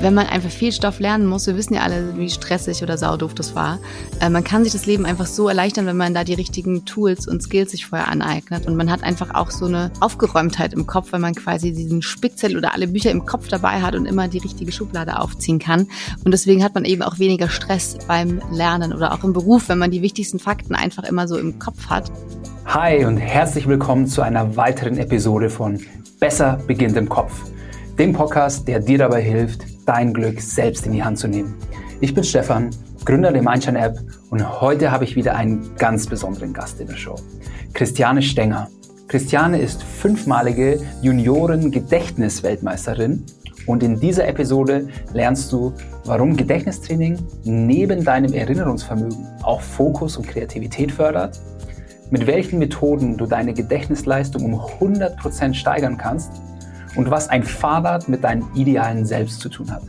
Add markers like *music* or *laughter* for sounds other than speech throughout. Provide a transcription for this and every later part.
wenn man einfach viel Stoff lernen muss, wir wissen ja alle, wie stressig oder saudoof das war, äh, man kann sich das Leben einfach so erleichtern, wenn man da die richtigen Tools und Skills sich vorher aneignet. Und man hat einfach auch so eine Aufgeräumtheit im Kopf, weil man quasi diesen Spickzettel oder alle Bücher im Kopf dabei hat und immer die richtige Schublade aufziehen kann. Und deswegen hat man eben auch weniger Stress beim Lernen oder auch im Beruf, wenn man die wichtigsten Fakten einfach immer so im Kopf hat. Hi und herzlich willkommen zu einer weiteren Episode von Besser beginnt im Kopf, dem Podcast, der dir dabei hilft, dein Glück selbst in die Hand zu nehmen. Ich bin Stefan, Gründer der Mindshine App und heute habe ich wieder einen ganz besonderen Gast in der Show. Christiane Stenger. Christiane ist fünfmalige Junioren-Gedächtnisweltmeisterin und in dieser Episode lernst du, warum Gedächtnistraining neben deinem Erinnerungsvermögen auch Fokus und Kreativität fördert, mit welchen Methoden du deine Gedächtnisleistung um 100% steigern kannst und was ein Fahrrad mit deinem idealen Selbst zu tun hat.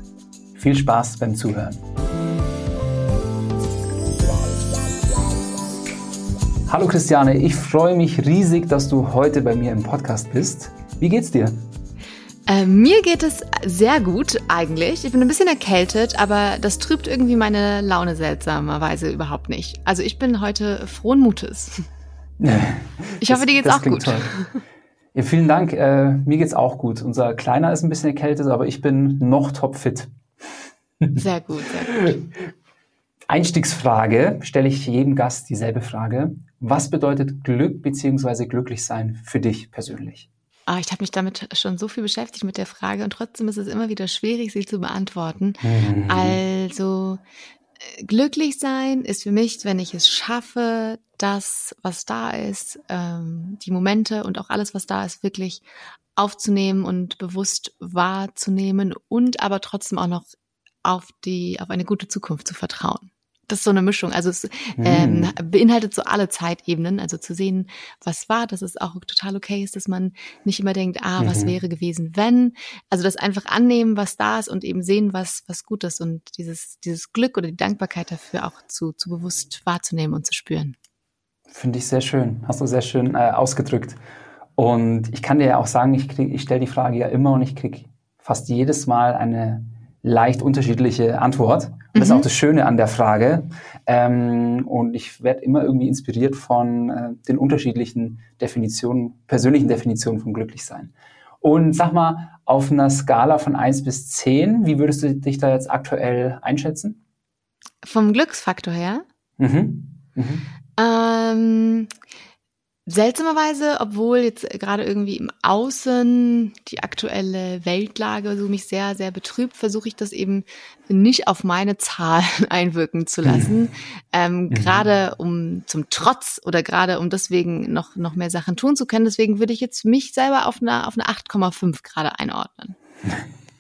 Viel Spaß beim Zuhören. Hallo Christiane, ich freue mich riesig, dass du heute bei mir im Podcast bist. Wie geht's dir? Äh, mir geht es sehr gut eigentlich. Ich bin ein bisschen erkältet, aber das trübt irgendwie meine Laune seltsamerweise überhaupt nicht. Also ich bin heute frohen Mutes. *laughs* Ich hoffe, dir geht's auch gut. Toll. Ja, vielen Dank. Äh, mir geht's auch gut. Unser Kleiner ist ein bisschen erkältet, aber ich bin noch topfit. Sehr gut, sehr gut. *laughs* Einstiegsfrage stelle ich jedem Gast dieselbe Frage. Was bedeutet Glück bzw. glücklich sein für dich persönlich? Ah, ich habe mich damit schon so viel beschäftigt mit der Frage und trotzdem ist es immer wieder schwierig, sie zu beantworten. Mhm. Also glücklich sein ist für mich, wenn ich es schaffe, das, was da ist, ähm, die Momente und auch alles, was da ist, wirklich aufzunehmen und bewusst wahrzunehmen und aber trotzdem auch noch auf die, auf eine gute Zukunft zu vertrauen das ist so eine Mischung. Also es ähm, hm. beinhaltet so alle Zeitebenen. Also zu sehen, was war, dass es auch total okay ist, dass man nicht immer denkt, ah, was mhm. wäre gewesen, wenn. Also das einfach annehmen, was da ist und eben sehen, was, was gut ist und dieses, dieses Glück oder die Dankbarkeit dafür auch zu, zu bewusst wahrzunehmen und zu spüren. Finde ich sehr schön. Hast du sehr schön äh, ausgedrückt. Und ich kann dir ja auch sagen, ich, krieg, ich stelle die Frage ja immer und ich kriege fast jedes Mal eine leicht unterschiedliche Antwort. Und das ist auch mhm. das Schöne an der Frage. Ähm, und ich werde immer irgendwie inspiriert von äh, den unterschiedlichen Definitionen, persönlichen Definitionen von Glücklichsein. Und sag mal, auf einer Skala von eins bis zehn, wie würdest du dich da jetzt aktuell einschätzen? Vom Glücksfaktor her? Mhm. Mhm. Ähm, Seltsamerweise, obwohl jetzt gerade irgendwie im Außen die aktuelle Weltlage so mich sehr, sehr betrübt, versuche ich das eben nicht auf meine Zahlen *laughs* einwirken zu lassen. Ähm, mhm. Gerade um zum Trotz oder gerade um deswegen noch, noch mehr Sachen tun zu können. Deswegen würde ich jetzt mich selber auf eine, auf eine 8,5 gerade einordnen.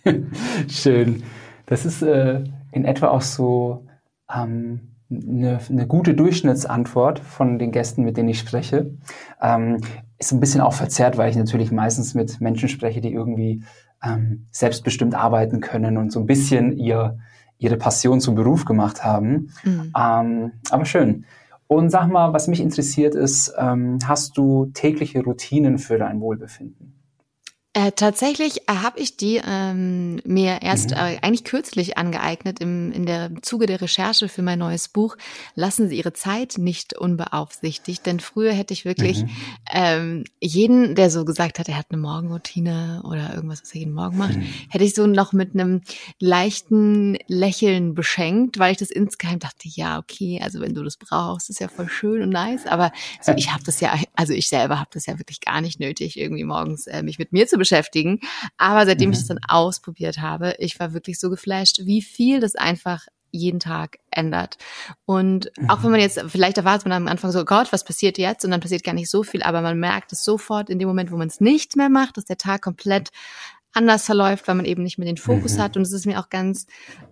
*laughs* Schön. Das ist äh, in etwa auch so ähm, eine, eine gute Durchschnittsantwort von den Gästen, mit denen ich spreche. Ähm, ist ein bisschen auch verzerrt, weil ich natürlich meistens mit Menschen spreche, die irgendwie ähm, selbstbestimmt arbeiten können und so ein bisschen ihr, ihre Passion zum Beruf gemacht haben. Mhm. Ähm, aber schön. Und sag mal, was mich interessiert ist, ähm, hast du tägliche Routinen für dein Wohlbefinden? Äh, tatsächlich äh, habe ich die ähm, mir erst mhm. äh, eigentlich kürzlich angeeignet im in der Zuge der Recherche für mein neues Buch. Lassen Sie Ihre Zeit nicht unbeaufsichtigt, denn früher hätte ich wirklich mhm. ähm, jeden, der so gesagt hat, er hat eine Morgenroutine oder irgendwas, was er jeden Morgen macht, mhm. hätte ich so noch mit einem leichten Lächeln beschenkt, weil ich das insgeheim dachte, ja okay, also wenn du das brauchst, ist ja voll schön und nice, aber so, ich habe das ja, also ich selber habe das ja wirklich gar nicht nötig, irgendwie morgens äh, mich mit mir zu beschäftigen. Aber seitdem mhm. ich das dann ausprobiert habe, ich war wirklich so geflasht, wie viel das einfach jeden Tag ändert. Und auch wenn man mhm. jetzt, vielleicht erwartet man am Anfang so, Gott, was passiert jetzt? Und dann passiert gar nicht so viel, aber man merkt es sofort in dem Moment, wo man es nicht mehr macht, dass der Tag komplett anders verläuft, weil man eben nicht mehr den Fokus mhm. hat. Und es ist mir auch ganz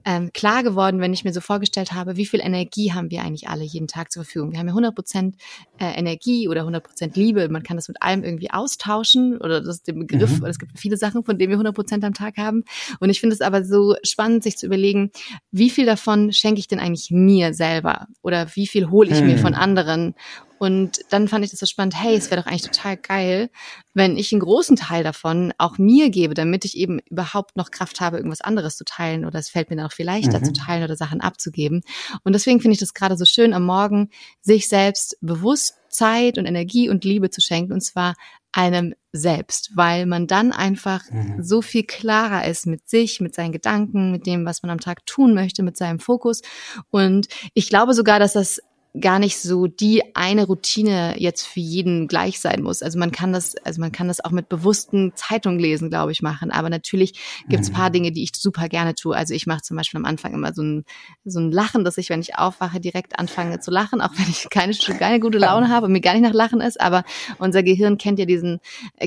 ähm, klar geworden, wenn ich mir so vorgestellt habe, wie viel Energie haben wir eigentlich alle jeden Tag zur Verfügung. Wir haben ja 100 Prozent äh, Energie oder 100 Prozent Liebe. Man kann das mit allem irgendwie austauschen oder das ist der Begriff. Mhm. Es gibt viele Sachen, von denen wir 100 Prozent am Tag haben. Und ich finde es aber so spannend, sich zu überlegen, wie viel davon schenke ich denn eigentlich mir selber oder wie viel hole ich mhm. mir von anderen Und dann fand ich das so spannend, hey, es wäre doch eigentlich total geil, wenn ich einen großen Teil davon auch mir gebe, damit ich eben überhaupt noch Kraft habe, irgendwas anderes zu teilen oder es fällt mir dann auch viel leichter mhm. zu teilen oder Sachen abzugeben. Und deswegen finde ich das gerade so schön, am Morgen sich selbst bewusst Zeit und Energie und Liebe zu schenken und zwar einem selbst, weil man dann einfach mhm. so viel klarer ist mit sich, mit seinen Gedanken, mit dem, was man am Tag tun möchte, mit seinem Fokus. Und ich glaube sogar, dass das gar nicht so die eine Routine jetzt für jeden gleich sein muss. Also man kann das, also man kann das auch mit bewussten Zeitung lesen, glaube ich, machen. Aber natürlich gibt es mhm. paar Dinge, die ich super gerne tue. Also ich mache zum Beispiel am Anfang immer so ein, so ein Lachen, dass ich, wenn ich aufwache, direkt anfange zu lachen, auch wenn ich keine, keine gute Laune habe und mir gar nicht nach Lachen ist. Aber unser Gehirn kennt ja diesen,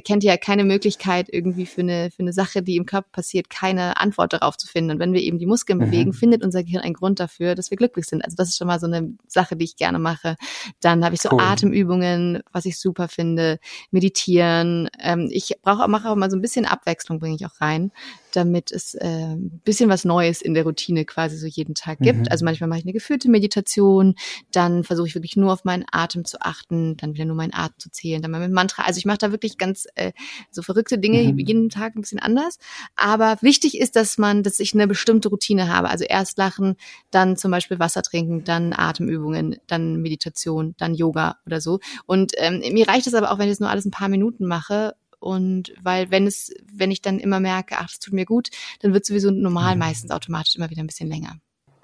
kennt ja keine Möglichkeit irgendwie für eine, für eine Sache, die im Körper passiert, keine Antwort darauf zu finden. Und wenn wir eben die Muskeln mhm. bewegen, findet unser Gehirn einen Grund dafür, dass wir glücklich sind. Also das ist schon mal so eine Sache, die ich gerne mache. Dann habe ich so cool. Atemübungen, was ich super finde, meditieren. Ähm, ich brauche mache auch mal so ein bisschen Abwechslung, bringe ich auch rein damit es äh, ein bisschen was Neues in der Routine quasi so jeden Tag gibt. Mhm. Also manchmal mache ich eine geführte Meditation, dann versuche ich wirklich nur auf meinen Atem zu achten, dann wieder nur meinen Atem zu zählen, dann mal mit Mantra. Also ich mache da wirklich ganz äh, so verrückte Dinge mhm. jeden Tag ein bisschen anders. Aber wichtig ist, dass man, dass ich eine bestimmte Routine habe. Also erst lachen, dann zum Beispiel Wasser trinken, dann Atemübungen, dann Meditation, dann Yoga oder so. Und ähm, mir reicht es aber auch, wenn ich das nur alles ein paar Minuten mache und weil wenn es, wenn ich dann immer merke, ach, das tut mir gut, dann wird sowieso normal mhm. meistens automatisch immer wieder ein bisschen länger.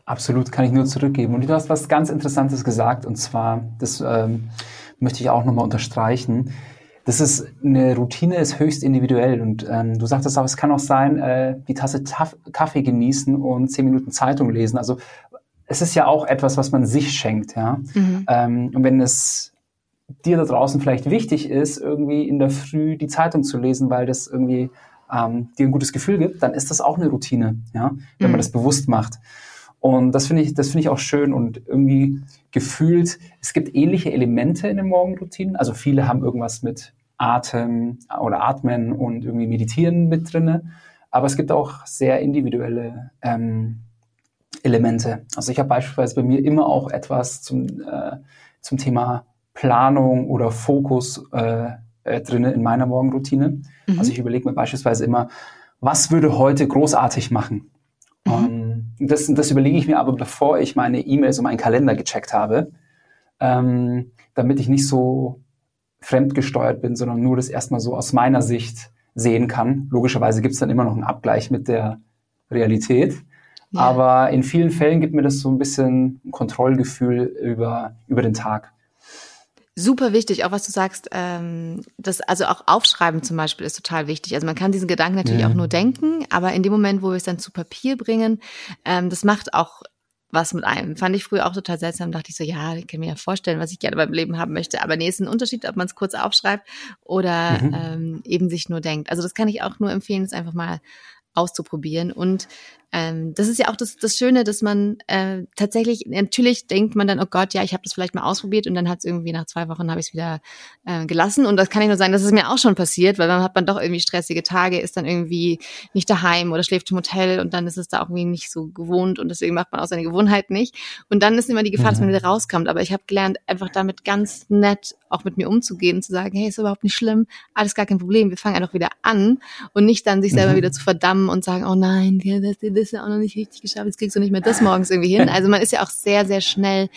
Absolut, kann ich nur zurückgeben. Und du hast was ganz Interessantes gesagt, und zwar, das ähm, möchte ich auch nochmal unterstreichen. Das ist eine Routine ist höchst individuell und ähm, du sagtest auch, es kann auch sein, äh, die Tasse Taf Kaffee genießen und zehn Minuten Zeitung lesen. Also es ist ja auch etwas, was man sich schenkt, ja. Mhm. Ähm, und wenn es dir da draußen vielleicht wichtig ist, irgendwie in der Früh die Zeitung zu lesen, weil das irgendwie ähm, dir ein gutes Gefühl gibt, dann ist das auch eine Routine, ja, wenn mhm. man das bewusst macht. Und das finde ich, das finde ich auch schön und irgendwie gefühlt, es gibt ähnliche Elemente in den Morgenroutinen. Also viele haben irgendwas mit Atem oder Atmen und irgendwie Meditieren mit drinne. Aber es gibt auch sehr individuelle ähm, Elemente. Also ich habe beispielsweise bei mir immer auch etwas zum, äh, zum Thema Planung oder Fokus äh, äh, drin in meiner Morgenroutine. Mhm. Also ich überlege mir beispielsweise immer, was würde heute großartig machen? Mhm. Um, ähm, das, das überlege ich mir aber, bevor ich meine E-Mails und meinen Kalender gecheckt habe, ähm, damit ich nicht so fremdgesteuert bin, sondern nur das erstmal so aus meiner Sicht sehen kann. Logischerweise gibt es dann immer noch einen Abgleich mit der Realität. Ja. Aber in vielen Fällen gibt mir das so ein bisschen ein Kontrollgefühl über, über den Tag super wichtig, auch was du sagst, ähm, das, also auch Aufschreiben zum Beispiel ist total wichtig. Also man kann diesen Gedanken natürlich ja. auch nur denken, aber in dem Moment, wo wir es dann zu Papier bringen, ähm, das macht auch was mit einem. Fand ich früher auch total seltsam. Dachte ich so, ja, ich kann mir ja vorstellen, was ich gerne beim Leben haben möchte. Aber nee, ist ein Unterschied, ob man es kurz aufschreibt oder mhm. ähm, eben sich nur denkt. Also das kann ich auch nur empfehlen, es einfach mal auszuprobieren. Und ähm, das ist ja auch das, das Schöne, dass man äh, tatsächlich, natürlich denkt man dann, oh Gott, ja, ich habe das vielleicht mal ausprobiert und dann hat es irgendwie nach zwei Wochen habe ich es wieder äh, gelassen. Und das kann ich nur sagen, das ist mir auch schon passiert, weil dann hat man doch irgendwie stressige Tage, ist dann irgendwie nicht daheim oder schläft im Hotel und dann ist es da irgendwie nicht so gewohnt und deswegen macht man auch seine Gewohnheit nicht. Und dann ist immer die Gefahr, mhm. dass man mhm. wieder rauskommt. Aber ich habe gelernt, einfach damit ganz nett auch mit mir umzugehen, zu sagen, hey, ist überhaupt nicht schlimm, alles gar kein Problem, wir fangen einfach wieder an und nicht dann sich selber mhm. wieder zu verdammen und sagen, oh nein, das, das ist ja auch noch nicht richtig geschafft, jetzt kriegst du nicht mehr das morgens irgendwie hin. *laughs* Also man ist ja auch sehr, sehr schnell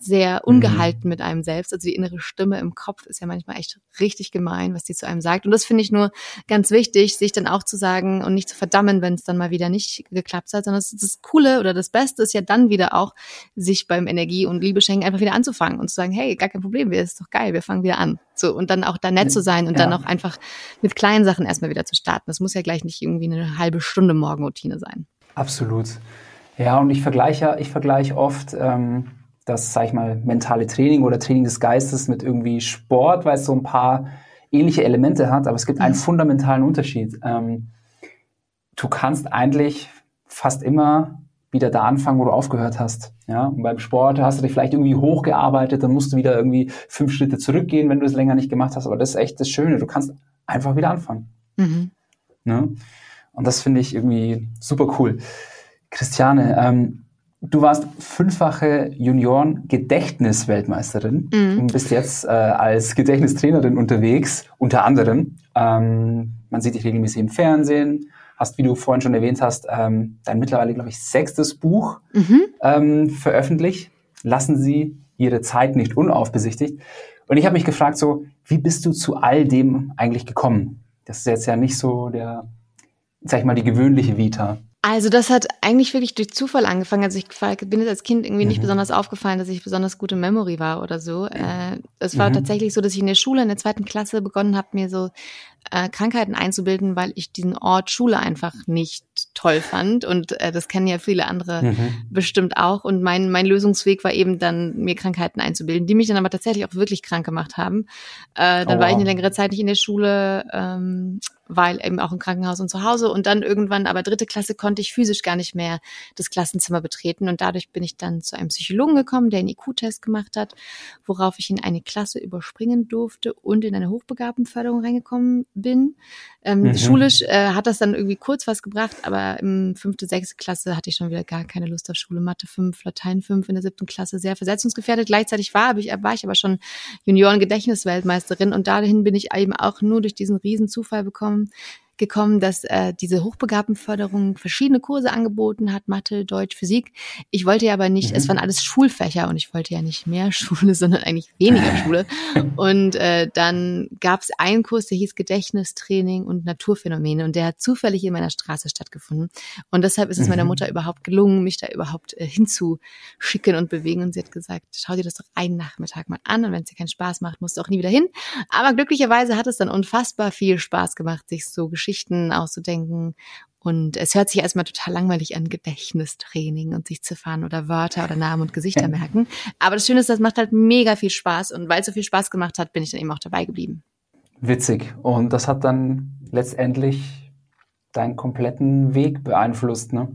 sehr ungehalten mhm. mit einem selbst. Also die innere Stimme im Kopf ist ja manchmal echt richtig gemein, was die zu einem sagt. Und das finde ich nur ganz wichtig, sich dann auch zu sagen und nicht zu verdammen, wenn es dann mal wieder nicht geklappt hat, sondern das, das Coole oder das Beste ist ja dann wieder auch, sich beim Energie- und Liebeschenken einfach wieder anzufangen und zu sagen, hey, gar kein Problem, wir ist doch geil, wir fangen wieder an. So, und dann auch da nett zu sein und ja. dann auch einfach mit kleinen Sachen erstmal wieder zu starten. Das muss ja gleich nicht irgendwie eine halbe Stunde Morgenroutine sein. Absolut. Ja, und ich vergleiche, ich vergleiche oft ähm, das, sag ich mal, mentale Training oder Training des Geistes mit irgendwie Sport, weil es so ein paar ähnliche Elemente hat, aber es gibt einen mhm. fundamentalen Unterschied. Ähm, du kannst eigentlich fast immer wieder da anfangen, wo du aufgehört hast. Ja, und beim Sport hast du dich vielleicht irgendwie hochgearbeitet, dann musst du wieder irgendwie fünf Schritte zurückgehen, wenn du es länger nicht gemacht hast. Aber das ist echt das Schöne. Du kannst einfach wieder anfangen. Mhm. Ne? Und das finde ich irgendwie super cool. Christiane, ähm, Du warst fünffache Junioren-Gedächtnisweltmeisterin mhm. und bist jetzt äh, als Gedächtnistrainerin unterwegs, unter anderem. Ähm, man sieht dich regelmäßig im Fernsehen, hast, wie du vorhin schon erwähnt hast, ähm, dein mittlerweile, glaube ich, sechstes Buch mhm. ähm, veröffentlicht. Lassen Sie Ihre Zeit nicht unaufbesichtigt. Und ich habe mich gefragt, so, wie bist du zu all dem eigentlich gekommen? Das ist jetzt ja nicht so der, sag ich mal, die gewöhnliche Vita. Also das hat eigentlich wirklich durch Zufall angefangen. Also ich bin jetzt als Kind irgendwie nicht mhm. besonders aufgefallen, dass ich besonders gute Memory war oder so. Äh, es war mhm. tatsächlich so, dass ich in der Schule in der zweiten Klasse begonnen habe, mir so äh, Krankheiten einzubilden, weil ich diesen Ort Schule einfach nicht toll fand. Und äh, das kennen ja viele andere mhm. bestimmt auch. Und mein, mein Lösungsweg war eben dann, mir Krankheiten einzubilden, die mich dann aber tatsächlich auch wirklich krank gemacht haben. Äh, dann oh, war ich eine längere Zeit nicht in der Schule, ähm, weil eben auch im Krankenhaus und zu Hause. Und dann irgendwann, aber dritte Klasse, konnte ich physisch gar nicht mehr das Klassenzimmer betreten. Und dadurch bin ich dann zu einem Psychologen gekommen, der einen IQ-Test gemacht hat, worauf ich in eine Klasse überspringen durfte und in eine Hochbegabtenförderung reingekommen bin. Ähm, mhm. Schulisch äh, hat das dann irgendwie kurz was gebracht, aber im fünfte, sechste Klasse hatte ich schon wieder gar keine Lust auf Schule. Mathe 5, Latein 5 in der siebten Klasse, sehr versetzungsgefährdet. Gleichzeitig war, ich, war ich aber schon Junioren-Gedächtnisweltmeisterin und dahin bin ich eben auch nur durch diesen riesen Zufall bekommen, gekommen, dass äh, diese Hochbegabtenförderung verschiedene Kurse angeboten hat, Mathe, Deutsch, Physik. Ich wollte ja aber nicht, mhm. es waren alles Schulfächer und ich wollte ja nicht mehr *laughs* Schule, sondern eigentlich weniger *laughs* Schule. Und äh, dann gab es einen Kurs, der hieß Gedächtnistraining und Naturphänomene und der hat zufällig in meiner Straße stattgefunden. Und deshalb ist es mhm. meiner Mutter überhaupt gelungen, mich da überhaupt äh, hinzuschicken und bewegen. Und sie hat gesagt, schau dir das doch einen Nachmittag mal an und wenn es dir keinen Spaß macht, musst du auch nie wieder hin. Aber glücklicherweise hat es dann unfassbar viel Spaß gemacht, sich so geschickt Geschichten auszudenken. Und es hört sich erstmal total langweilig an, Gedächtnistraining und sich Ziffern oder Wörter oder Namen und Gesichter merken. Aber das Schöne ist, das macht halt mega viel Spaß. Und weil es so viel Spaß gemacht hat, bin ich dann eben auch dabei geblieben. Witzig. Und das hat dann letztendlich deinen kompletten Weg beeinflusst, ne?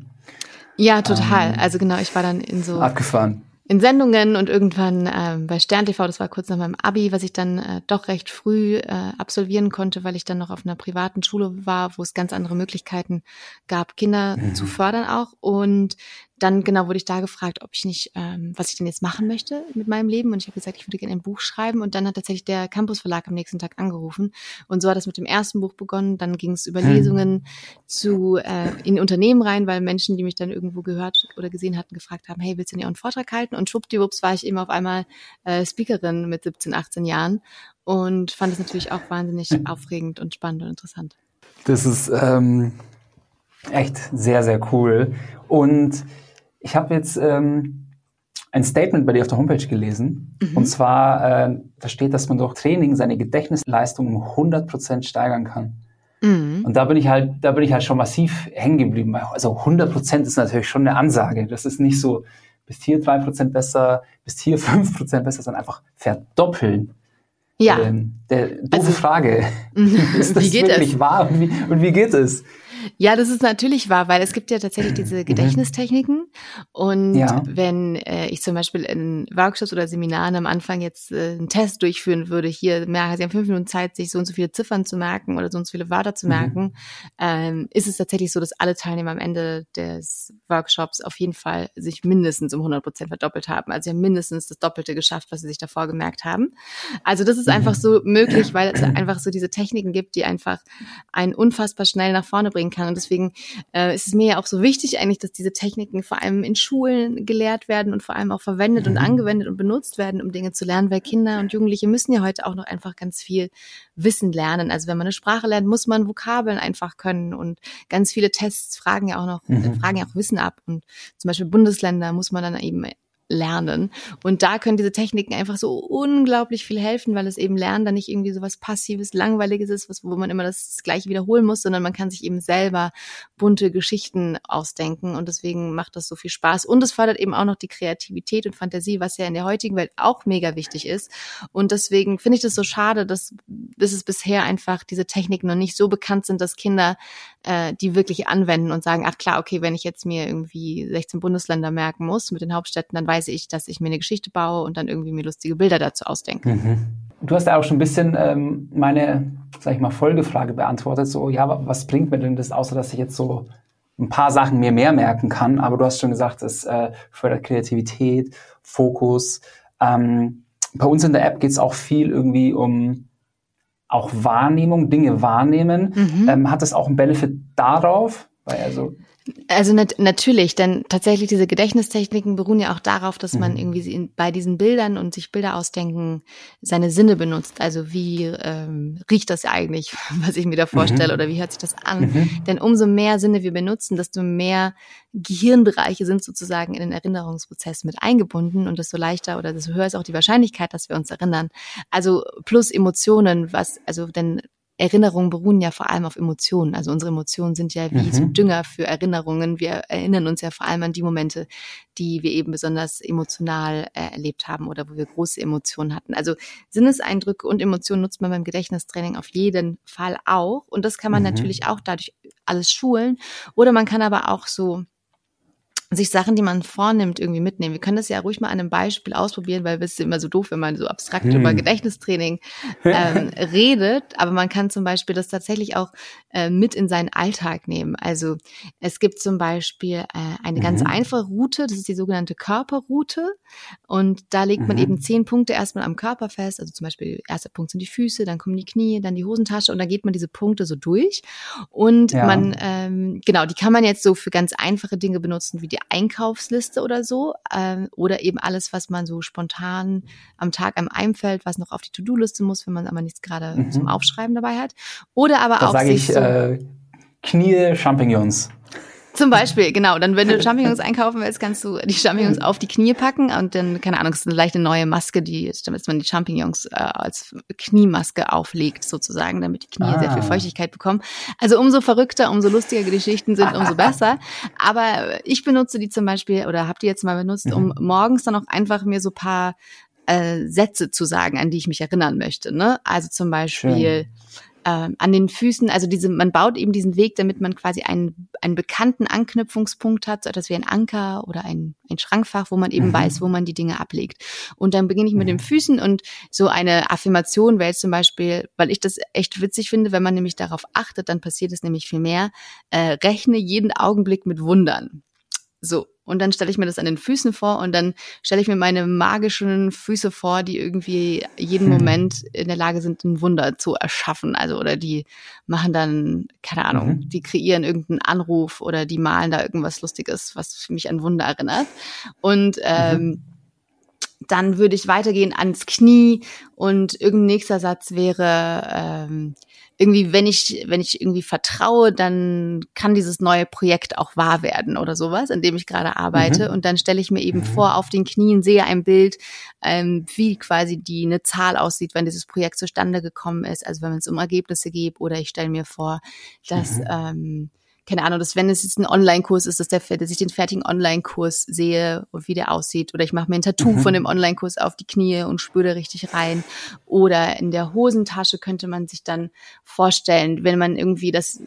Ja, total. Ähm, also genau, ich war dann in so abgefahren in Sendungen und irgendwann ähm, bei Stern TV, das war kurz nach meinem Abi, was ich dann äh, doch recht früh äh, absolvieren konnte, weil ich dann noch auf einer privaten Schule war, wo es ganz andere Möglichkeiten gab, Kinder mhm. zu fördern auch. Und dann genau wurde ich da gefragt, ob ich nicht, ähm, was ich denn jetzt machen möchte mit meinem Leben. Und ich habe gesagt, ich würde gerne ein Buch schreiben. Und dann hat tatsächlich der Campus Verlag am nächsten Tag angerufen. Und so hat das mit dem ersten Buch begonnen. Dann ging es über hm. Lesungen zu äh, in Unternehmen rein, weil Menschen, die mich dann irgendwo gehört oder gesehen hatten, gefragt haben, hey, willst du denn auch einen Vortrag halten? Und schwuppdiwupps war ich eben auf einmal äh, Speakerin mit 17, 18 Jahren und fand es natürlich auch wahnsinnig aufregend und spannend und interessant. Das ist ähm, echt sehr, sehr cool. Und ich habe jetzt ähm, ein Statement bei dir auf der Homepage gelesen. Mhm. Und zwar, äh, da steht, dass man durch Training seine Gedächtnisleistung um 100% steigern kann. Mhm. Und da bin ich halt, da bin ich halt schon massiv hängen geblieben. Also 100% ist natürlich schon eine Ansage. Das ist nicht so, bist hier 3% besser, bist hier 5% besser, sondern einfach verdoppeln. Ja. Ähm, der, doofe also, Frage. *laughs* ist das wie geht wirklich es? wahr und wie, und wie geht es? Ja, das ist natürlich wahr, weil es gibt ja tatsächlich diese mhm. Gedächtnistechniken. Und ja. wenn äh, ich zum Beispiel in Workshops oder Seminaren am Anfang jetzt äh, einen Test durchführen würde, hier, merke, Sie haben fünf Minuten Zeit, sich so und so viele Ziffern zu merken oder so und so viele Wörter zu mhm. merken, mhm. ähm, ist es tatsächlich so, dass alle Teilnehmer am Ende des Workshops auf jeden Fall sich mindestens um 100 Prozent verdoppelt haben. Also sie haben mindestens das Doppelte geschafft, was sie sich davor gemerkt haben. Also das ist mhm. einfach so möglich, weil es einfach so diese Techniken gibt, die einfach einen unfassbar schnell nach vorne bringen kann. Und deswegen äh, ist es mir ja auch so wichtig eigentlich, dass diese Techniken vor allem in Schulen gelehrt werden und vor allem auch verwendet mhm. und angewendet und benutzt werden, um Dinge zu lernen, weil Kinder und Jugendliche müssen ja heute auch noch einfach ganz viel Wissen lernen. Also wenn man eine Sprache lernt, muss man Vokabeln einfach können und ganz viele Tests fragen ja auch noch, mhm. fragen ja auch Wissen ab. Und zum Beispiel Bundesländer muss man dann eben lernen. Und da können diese Techniken einfach so unglaublich viel helfen, weil es eben Lernen dann nicht irgendwie so was Passives, Langweiliges ist, was, wo man immer das Gleiche wiederholen muss, sondern man kann sich eben selber bunte Geschichten ausdenken und deswegen macht das so viel Spaß. Und es fördert eben auch noch die Kreativität und Fantasie, was ja in der heutigen Welt auch mega wichtig ist. Und deswegen finde ich das so schade, dass, dass es bisher einfach diese Techniken noch nicht so bekannt sind, dass Kinder äh, die wirklich anwenden und sagen, ach klar, okay, wenn ich jetzt mir irgendwie 16 Bundesländer merken muss mit den Hauptstädten, dann weiß weiß ich, dass ich mir eine Geschichte baue und dann irgendwie mir lustige Bilder dazu ausdenke. Mhm. Du hast ja auch schon ein bisschen ähm, meine, sag ich mal, Folgefrage beantwortet. So, ja, was bringt mir denn das, außer dass ich jetzt so ein paar Sachen mir mehr merken kann, aber du hast schon gesagt, es äh, fördert Kreativität, Fokus. Ähm, bei uns in der App geht es auch viel irgendwie um auch Wahrnehmung, Dinge wahrnehmen. Mhm. Ähm, hat das auch einen Benefit darauf? Weil also also nat natürlich, denn tatsächlich diese Gedächtnistechniken beruhen ja auch darauf, dass man mhm. irgendwie bei diesen Bildern und sich Bilder ausdenken seine Sinne benutzt. Also wie ähm, riecht das eigentlich, *laughs* was ich mir da vorstelle, mhm. oder wie hört sich das an? Mhm. Denn umso mehr Sinne wir benutzen, desto mehr Gehirnbereiche sind sozusagen in den Erinnerungsprozess mit eingebunden und desto leichter oder desto höher ist auch die Wahrscheinlichkeit, dass wir uns erinnern. Also plus Emotionen, was also denn Erinnerungen beruhen ja vor allem auf Emotionen. Also unsere Emotionen sind ja wie mhm. so Dünger für Erinnerungen. Wir erinnern uns ja vor allem an die Momente, die wir eben besonders emotional äh, erlebt haben oder wo wir große Emotionen hatten. Also Sinneseindrücke und Emotionen nutzt man beim Gedächtnistraining auf jeden Fall auch. Und das kann man mhm. natürlich auch dadurch alles schulen. Oder man kann aber auch so sich Sachen, die man vornimmt, irgendwie mitnehmen. Wir können das ja ruhig mal an einem Beispiel ausprobieren, weil es ist immer so doof, wenn man so abstrakt hm. über Gedächtnistraining ähm, *laughs* redet. Aber man kann zum Beispiel das tatsächlich auch äh, mit in seinen Alltag nehmen. Also es gibt zum Beispiel äh, eine ganz mhm. einfache Route, das ist die sogenannte Körperroute. Und da legt mhm. man eben zehn Punkte erstmal am Körper fest. Also zum Beispiel, erster Punkt sind die Füße, dann kommen die Knie, dann die Hosentasche und dann geht man diese Punkte so durch. Und ja. man, ähm, genau, die kann man jetzt so für ganz einfache Dinge benutzen, wie die Einkaufsliste oder so ähm, oder eben alles, was man so spontan am Tag einem einfällt, was noch auf die To-Do-Liste muss, wenn man aber nichts gerade mhm. zum Aufschreiben dabei hat. Oder aber da auch sage ich so, äh, Knie Champignons. Zum Beispiel, genau. Dann, wenn du *laughs* Champignons einkaufen willst, kannst du die Champignons auf die Knie packen und dann, keine Ahnung, ist eine leichte neue Maske, die, damit man die Champignons äh, als Kniemaske auflegt, sozusagen, damit die Knie ah. sehr viel ah. Feuchtigkeit bekommen. Also umso verrückter, umso lustiger die Geschichten sind, umso *laughs* besser. Aber ich benutze die zum Beispiel oder habe die jetzt mal benutzt, um mhm. morgens dann auch einfach mir so paar äh, Sätze zu sagen, an die ich mich erinnern möchte. Ne? Also zum Beispiel. Schön äh, an den Füßen, also diese, man baut eben diesen Weg, damit man quasi einen, einen bekannten Anknüpfungspunkt hat, so etwas wie ein Anker oder ein, ein Schrankfach, wo man eben mhm. weiß, wo man die Dinge ablegt. Und dann beginne ich mit mhm. den Füßen und so eine Affirmation wäre jetzt zum Beispiel, weil ich das echt witzig finde, wenn man nämlich darauf achtet, dann passiert es nämlich viel mehr, äh, rechne jeden Augenblick mit Wundern. So. Und dann stelle ich mir das an den Füßen vor und dann stelle ich mir meine magischen Füße vor, die irgendwie jeden hm. Moment in der Lage sind, ein Wunder zu erschaffen. Also, oder die machen dann, keine Ahnung, mhm. die kreieren irgendeinen Anruf oder die malen da irgendwas Lustiges, was mich an Wunder erinnert. Und, ähm, mhm. Dann würde ich weitergehen ans Knie und irgendein nächster Satz wäre, ähm, irgendwie, wenn ich, wenn ich irgendwie vertraue, dann kann dieses neue Projekt auch wahr werden oder sowas, an dem ich gerade arbeite. Mhm. Und dann stelle ich mir eben mhm. vor, auf den Knien sehe ein Bild, ähm, wie quasi die eine Zahl aussieht, wenn dieses Projekt zustande gekommen ist. Also wenn es um Ergebnisse geht, oder ich stelle mir vor, dass mhm. ähm, keine Ahnung, dass wenn es jetzt ein Online-Kurs ist, dass, der, dass ich den fertigen Online-Kurs sehe und wie der aussieht. Oder ich mache mir ein Tattoo mhm. von dem Online-Kurs auf die Knie und spüre da richtig rein. Oder in der Hosentasche könnte man sich dann vorstellen, wenn man irgendwie das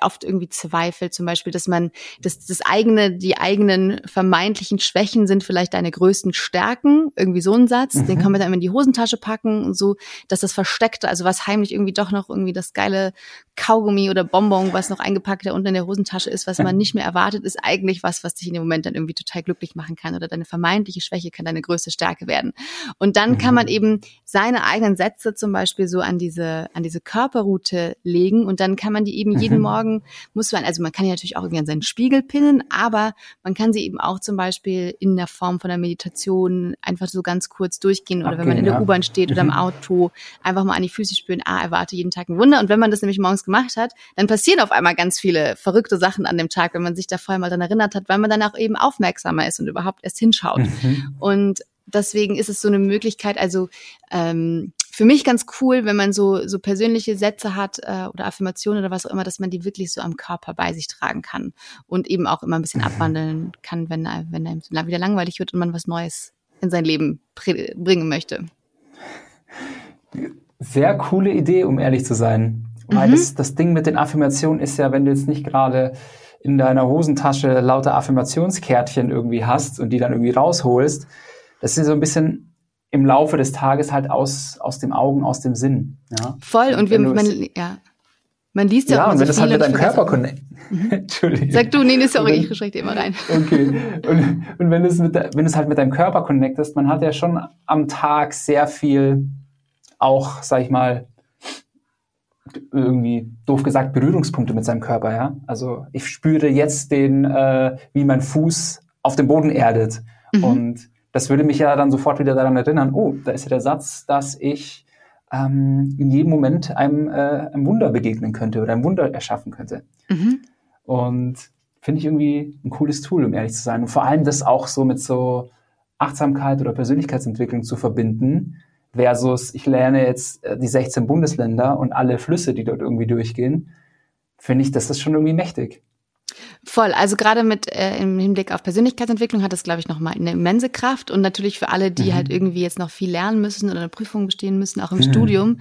oft irgendwie zweifelt, zum Beispiel, dass man, dass das eigene, die eigenen vermeintlichen Schwächen sind vielleicht deine größten Stärken, irgendwie so ein Satz, mhm. den kann man dann in die Hosentasche packen und so, dass das Versteckte, also was heimlich irgendwie doch noch irgendwie das geile Kaugummi oder Bonbon, was noch eingepackt da unten in der Hosentasche ist, was man nicht mehr erwartet, ist eigentlich was, was dich in dem Moment dann irgendwie total glücklich machen kann oder deine vermeintliche Schwäche kann deine größte Stärke werden. Und dann kann man mhm. eben seine eigenen Sätze zum Beispiel so an diese, an diese Körperroute legen und dann kann man die eben jeden Morgen muss man, also man kann ja natürlich auch irgendwie an seinen Spiegel pinnen, aber man kann sie eben auch zum Beispiel in der Form von einer Meditation einfach so ganz kurz durchgehen oder okay, wenn man in der ja. U-Bahn steht oder im mhm. Auto, einfach mal an die Füße spüren, ah, erwarte jeden Tag ein Wunder. Und wenn man das nämlich morgens gemacht hat, dann passieren auf einmal ganz viele verrückte Sachen an dem Tag, wenn man sich da vorher mal dann erinnert hat, weil man dann auch eben aufmerksamer ist und überhaupt erst hinschaut. Mhm. Und deswegen ist es so eine Möglichkeit, also ähm, für mich ganz cool, wenn man so, so persönliche Sätze hat äh, oder Affirmationen oder was auch immer, dass man die wirklich so am Körper bei sich tragen kann und eben auch immer ein bisschen mhm. abwandeln kann, wenn, wenn einem wieder langweilig wird und man was Neues in sein Leben bringen möchte. Sehr coole Idee, um ehrlich zu sein. Weil mhm. das, das Ding mit den Affirmationen ist ja, wenn du jetzt nicht gerade in deiner Hosentasche lauter Affirmationskärtchen irgendwie hast und die dann irgendwie rausholst, das ist so ein bisschen im Laufe des Tages halt aus, aus dem Augen, aus dem Sinn. Ja? Voll und, und wir, man, ja. Man liest ja, ja auch und so wenn das halt mit deinem Körper connect. *laughs* Mhm. Entschuldigung. Sag du, nee, nee, sorry, Und wenn- ich schreck dir immer rein. Okay. Und, und wenn es mit, wenn es halt mit deinem Körper connectest, man hat ja schon am Tag sehr viel, auch, sag ich mal, irgendwie doof gesagt Berührungspunkte mit seinem Körper, ja. Also ich spüre jetzt den, äh, wie mein Fuß auf dem Boden erdet. Mhm. Und das würde mich ja dann sofort wieder daran erinnern, oh, da ist ja der Satz, dass ich ähm, in jedem Moment einem, äh, einem Wunder begegnen könnte oder ein Wunder erschaffen könnte. Mhm. Und finde ich irgendwie ein cooles Tool, um ehrlich zu sein. Und vor allem das auch so mit so Achtsamkeit oder Persönlichkeitsentwicklung zu verbinden, versus ich lerne jetzt äh, die 16 Bundesländer und alle Flüsse, die dort irgendwie durchgehen, finde ich, das ist schon irgendwie mächtig. Voll. Also gerade mit äh, im Hinblick auf Persönlichkeitsentwicklung hat das, glaube ich, nochmal eine immense Kraft. Und natürlich für alle, die Mhm. halt irgendwie jetzt noch viel lernen müssen oder eine Prüfung bestehen müssen, auch im Mhm. Studium,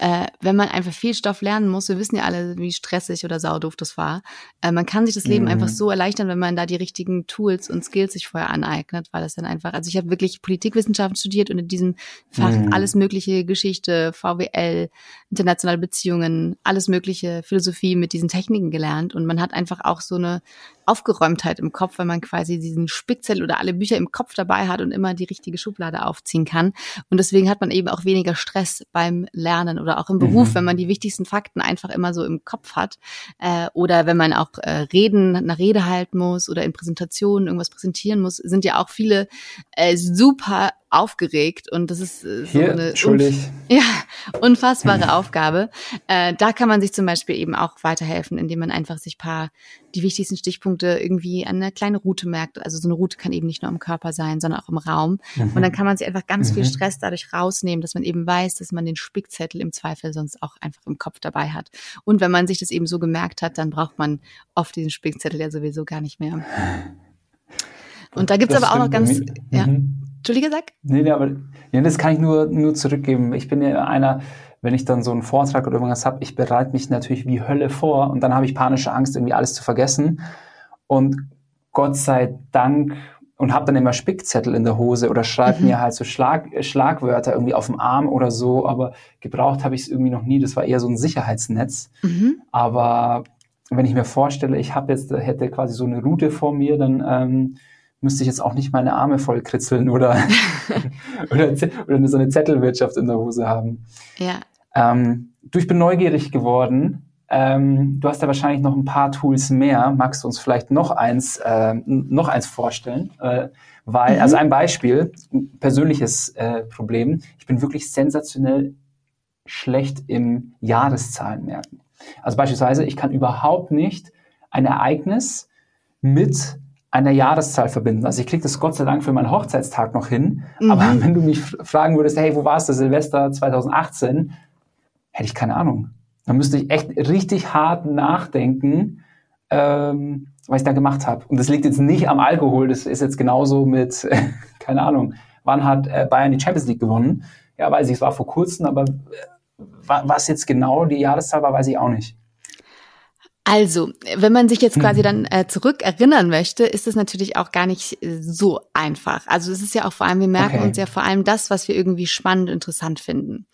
äh, wenn man einfach viel Stoff lernen muss, wir wissen ja alle, wie stressig oder saudoof das war. Äh, man kann sich das Leben Mhm. einfach so erleichtern, wenn man da die richtigen Tools und Skills sich vorher aneignet, weil das dann einfach, also ich habe wirklich Politikwissenschaften studiert und in diesem Fach Mhm. alles mögliche, Geschichte, VWL, internationale Beziehungen, alles mögliche, Philosophie mit diesen Techniken gelernt und man hat einfach auch so eine Aufgeräumtheit im Kopf, weil man quasi diesen Spickzettel oder alle Bücher im Kopf dabei hat und immer die richtige Schublade aufziehen kann. Und deswegen hat man eben auch weniger Stress beim Lernen oder auch im Beruf, Mhm. wenn man die wichtigsten Fakten einfach immer so im Kopf hat. Äh, oder wenn man auch äh, Reden, eine Rede halten muss oder in Präsentationen irgendwas präsentieren muss, sind ja auch viele äh, super aufgeregt und das ist äh, so Hier, eine schuldig. ja, unfassbare Aufgabe. Äh, da kann man sich zum Beispiel eben auch weiterhelfen, indem man einfach sich paar die wichtigsten Stichpunkte irgendwie an eine kleine Route merkt. Also so eine Route kann eben nicht nur im Körper sein, sondern auch im Raum. Und dann kann man sich einfach ganz viel Mhm. Stress dadurch rausnehmen, dass man eben weiß, dass man den Spickzettel im Zweifel sonst auch einfach im Kopf dabei hat. Und wenn man sich das eben so gemerkt hat, dann braucht man oft diesen Spickzettel ja sowieso gar nicht mehr. *laughs* Und da gibt's Das aber auch noch ganz, Mhm. Entschuldige, sag? Nee, nee, aber nee, das kann ich nur, nur zurückgeben. Ich bin ja einer, wenn ich dann so einen Vortrag oder irgendwas habe, ich bereite mich natürlich wie Hölle vor und dann habe ich panische Angst, irgendwie alles zu vergessen. Und Gott sei Dank und habe dann immer Spickzettel in der Hose oder schreibe Mhm. mir halt so Schlag, Schlagwörter irgendwie auf dem Arm oder so, aber gebraucht habe ich es irgendwie noch nie. Das war eher so ein Sicherheitsnetz. Mhm. Aber wenn ich mir vorstelle, ich habe jetzt hätte quasi so eine Route vor mir, dann ähm, müsste ich jetzt auch nicht meine Arme voll kritzeln oder *laughs* oder, oder so eine Zettelwirtschaft in der Hose haben. Ja. Ähm, du, ich bin neugierig geworden. Ähm, du hast ja wahrscheinlich noch ein paar Tools mehr. Magst du uns vielleicht noch eins, äh, noch eins vorstellen? Äh, weil, Mhm. also ein Beispiel, ein persönliches äh, Problem. Ich bin wirklich sensationell schlecht im Jahreszahlen merken. Also beispielsweise, ich kann überhaupt nicht ein Ereignis mit einer Jahreszahl verbinden. Also ich kriege das Gott sei Dank für meinen Hochzeitstag noch hin. Mhm. Aber *laughs* wenn du mich fragen würdest, hey, wo warst du Silvester 2018? Hätte ich keine Ahnung. Da müsste ich echt richtig hart nachdenken, ähm, was ich da gemacht habe. Und das liegt jetzt nicht am Alkohol, das ist jetzt genauso mit, *laughs* keine Ahnung, wann hat äh, Bayern die Champions League gewonnen? Ja, weiß ich, es war vor kurzem, aber äh, wa- was jetzt genau die Jahreszahl war, weiß ich auch nicht. Also, wenn man sich jetzt quasi Mhm. dann äh, zurück erinnern möchte, ist es natürlich auch gar nicht äh, so einfach. Also es ist ja auch vor allem, wir merken Okay. uns ja vor allem das, was wir irgendwie spannend und interessant finden.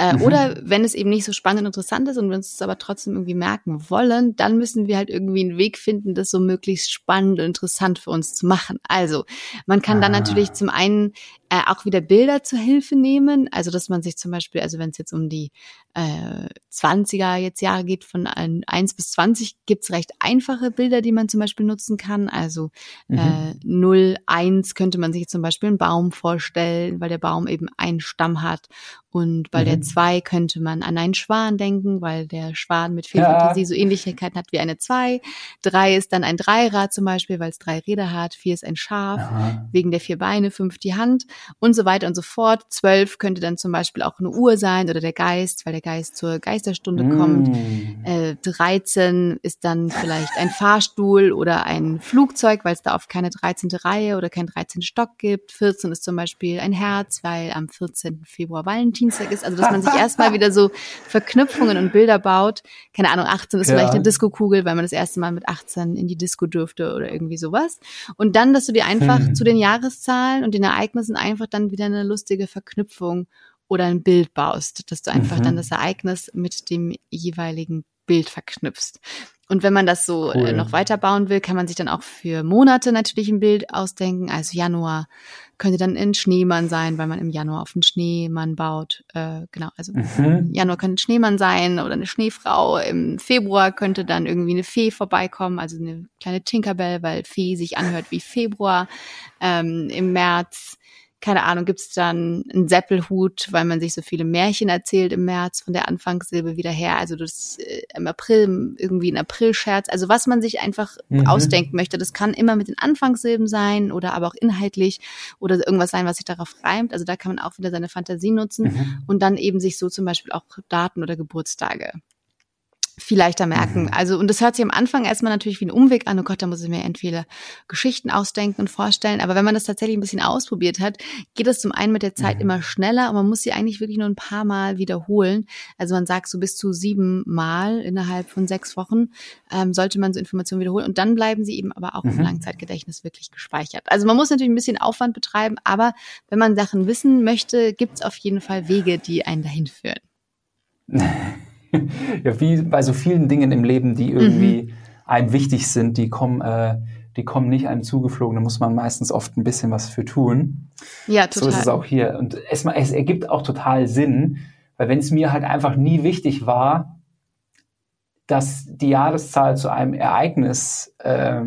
Äh, Mhm. Oder wenn es eben nicht so spannend und interessant ist und wir uns es aber trotzdem irgendwie merken wollen, dann müssen wir halt irgendwie einen Weg finden, das so möglichst spannend und interessant für uns zu machen. Also man kann dann Ah. natürlich zum einen äh, auch wieder Bilder zur Hilfe nehmen, also dass man sich zum Beispiel, also wenn es jetzt um die äh, 20er jetzt Jahre geht, von ein- 1 bis 20 gibt's recht einfache Bilder, die man zum Beispiel nutzen kann. Also Mhm. äh, 0, 1 könnte man sich zum Beispiel einen Baum vorstellen, weil der Baum eben einen Stamm hat. Und bei der Mhm. 2 könnte man an einen Schwan denken, weil der Schwan mit viel Ja. Fantasie so Ähnlichkeiten hat wie eine 2. 3 ist dann ein Dreirad zum Beispiel, weil es drei Räder hat. 4 ist ein Schaf Aha. wegen der vier Beine, fünf die Hand und so weiter und so fort. Zwölf könnte dann zum Beispiel auch eine Uhr sein oder der Geist, weil der Geist zur Geisterstunde kommt. Mm. Äh, 13 ist dann vielleicht ein Fahrstuhl oder ein Flugzeug, weil es da oft keine 13. Reihe oder keinen 13. Stock gibt. 14 ist zum Beispiel ein Herz, weil am 14. Februar Valentinstag ist. Also dass man sich *laughs* erstmal wieder so Verknüpfungen und Bilder baut. Keine Ahnung, 18 ist Ja. vielleicht eine Disco-Kugel, weil man das erste Mal mit 18 in die Disco dürfte oder irgendwie sowas. Und dann, dass du dir einfach Hm. zu den Jahreszahlen und den Ereignissen einfach dann wieder eine lustige Verknüpfung oder ein Bild baust, dass du einfach Mhm. dann das Ereignis mit dem jeweiligen Bild verknüpfst. Und wenn man das so äh, cool. noch weiterbauen will, kann man sich dann auch für Monate natürlich ein Bild ausdenken. Also Januar könnte dann ein Schneemann sein, weil man im Januar auf einen Schneemann baut. Äh, genau, also mhm. Januar könnte ein Schneemann sein oder eine Schneefrau. Im Februar könnte dann irgendwie eine Fee vorbeikommen, also eine kleine Tinkerbell, weil Fee sich anhört wie Februar. Ähm, Im März keine Ahnung, gibt es dann einen Seppelhut, weil man sich so viele Märchen erzählt im März von der Anfangssilbe wieder her. Also das äh, im April irgendwie ein Aprilscherz. Also was man sich einfach mhm. ausdenken möchte, das kann immer mit den Anfangssilben sein oder aber auch inhaltlich oder irgendwas sein, was sich darauf reimt. Also da kann man auch wieder seine Fantasie nutzen mhm. und dann eben sich so zum Beispiel auch Daten oder Geburtstage viel leichter merken. Mhm. Also, und das hört sich am Anfang erstmal natürlich wie ein Umweg an. Oh Gott, da muss ich mir entweder Geschichten ausdenken und vorstellen. Aber wenn man das tatsächlich ein bisschen ausprobiert hat, geht es zum einen mit der Zeit mhm. immer schneller und man muss sie eigentlich wirklich nur ein paar Mal wiederholen. Also man sagt so bis zu sieben Mal innerhalb von sechs Wochen ähm, sollte man so Informationen wiederholen und dann bleiben sie eben aber auch mhm. im Langzeitgedächtnis wirklich gespeichert. Also man muss natürlich ein bisschen Aufwand betreiben, aber wenn man Sachen wissen möchte, gibt es auf jeden Fall Wege, die einen dahin führen. *laughs* *laughs* ja, wie bei so vielen Dingen im Leben, die irgendwie mhm. einem wichtig sind, die kommen, äh, die kommen nicht einem zugeflogen. Da muss man meistens oft ein bisschen was für tun. Ja, total. So ist es auch hier. Und es, es ergibt auch total Sinn, weil wenn es mir halt einfach nie wichtig war, dass die Jahreszahl zu einem Ereignis äh,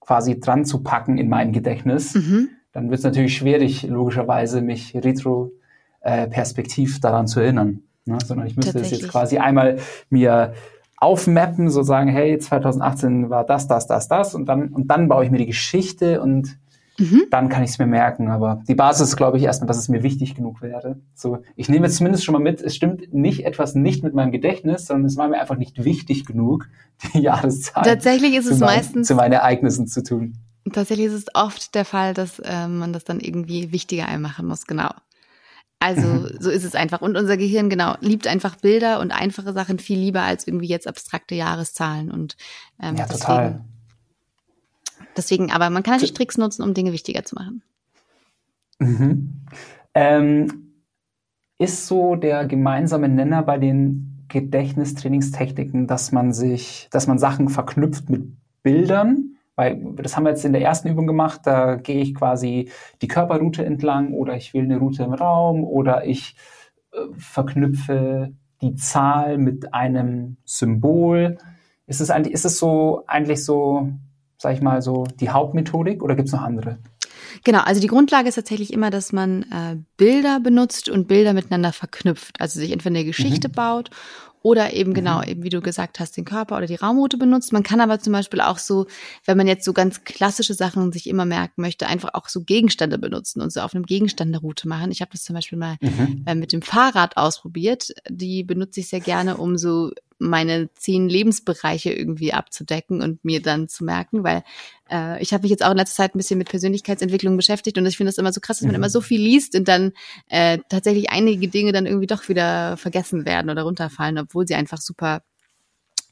quasi dran zu packen in mein Gedächtnis, mhm. dann wird es natürlich schwierig, logischerweise mich retro-perspektiv äh, daran zu erinnern. Ne? Sondern ich müsste es jetzt quasi einmal mir aufmappen, so sagen, hey, 2018 war das, das, das, das und dann, und dann baue ich mir die Geschichte und mhm. dann kann ich es mir merken. Aber die Basis ist, glaube ich, erstmal, dass es mir wichtig genug wäre. So, ich nehme jetzt zumindest schon mal mit, es stimmt nicht etwas nicht mit meinem Gedächtnis, sondern es war mir einfach nicht wichtig genug, die Jahreszahl Tatsächlich ist es mein, meistens zu meinen Ereignissen zu tun. Tatsächlich ist es oft der Fall, dass äh, man das dann irgendwie wichtiger einmachen muss, genau. Also mhm. so ist es einfach. Und unser Gehirn, genau, liebt einfach Bilder und einfache Sachen viel lieber als irgendwie jetzt abstrakte Jahreszahlen. Und ähm, ja, deswegen, total. Deswegen, aber man kann natürlich Tricks nutzen, um Dinge wichtiger zu machen. Mhm. Ähm, ist so der gemeinsame Nenner bei den Gedächtnistrainingstechniken, dass man sich, dass man Sachen verknüpft mit Bildern? Weil das haben wir jetzt in der ersten Übung gemacht, da gehe ich quasi die Körperroute entlang oder ich wähle eine Route im Raum oder ich äh, verknüpfe die Zahl mit einem Symbol. Ist es eigentlich, ist es so eigentlich so, sag ich mal, so die Hauptmethodik oder gibt es noch andere? Genau, also die Grundlage ist tatsächlich immer, dass man äh, Bilder benutzt und Bilder miteinander verknüpft. Also sich entweder eine Geschichte mhm. baut oder eben genau, mhm. eben wie du gesagt hast, den Körper oder die Raumroute benutzt. Man kann aber zum Beispiel auch so, wenn man jetzt so ganz klassische Sachen sich immer merken möchte, einfach auch so Gegenstände benutzen und so auf einem Gegenstand eine Route machen. Ich habe das zum Beispiel mal mhm. äh, mit dem Fahrrad ausprobiert. Die benutze ich sehr gerne, um so meine zehn Lebensbereiche irgendwie abzudecken und mir dann zu merken, weil äh, ich habe mich jetzt auch in letzter Zeit ein bisschen mit Persönlichkeitsentwicklung beschäftigt und ich finde das immer so krass, dass man mhm. immer so viel liest und dann äh, tatsächlich einige Dinge dann irgendwie doch wieder vergessen werden oder runterfallen, obwohl sie einfach super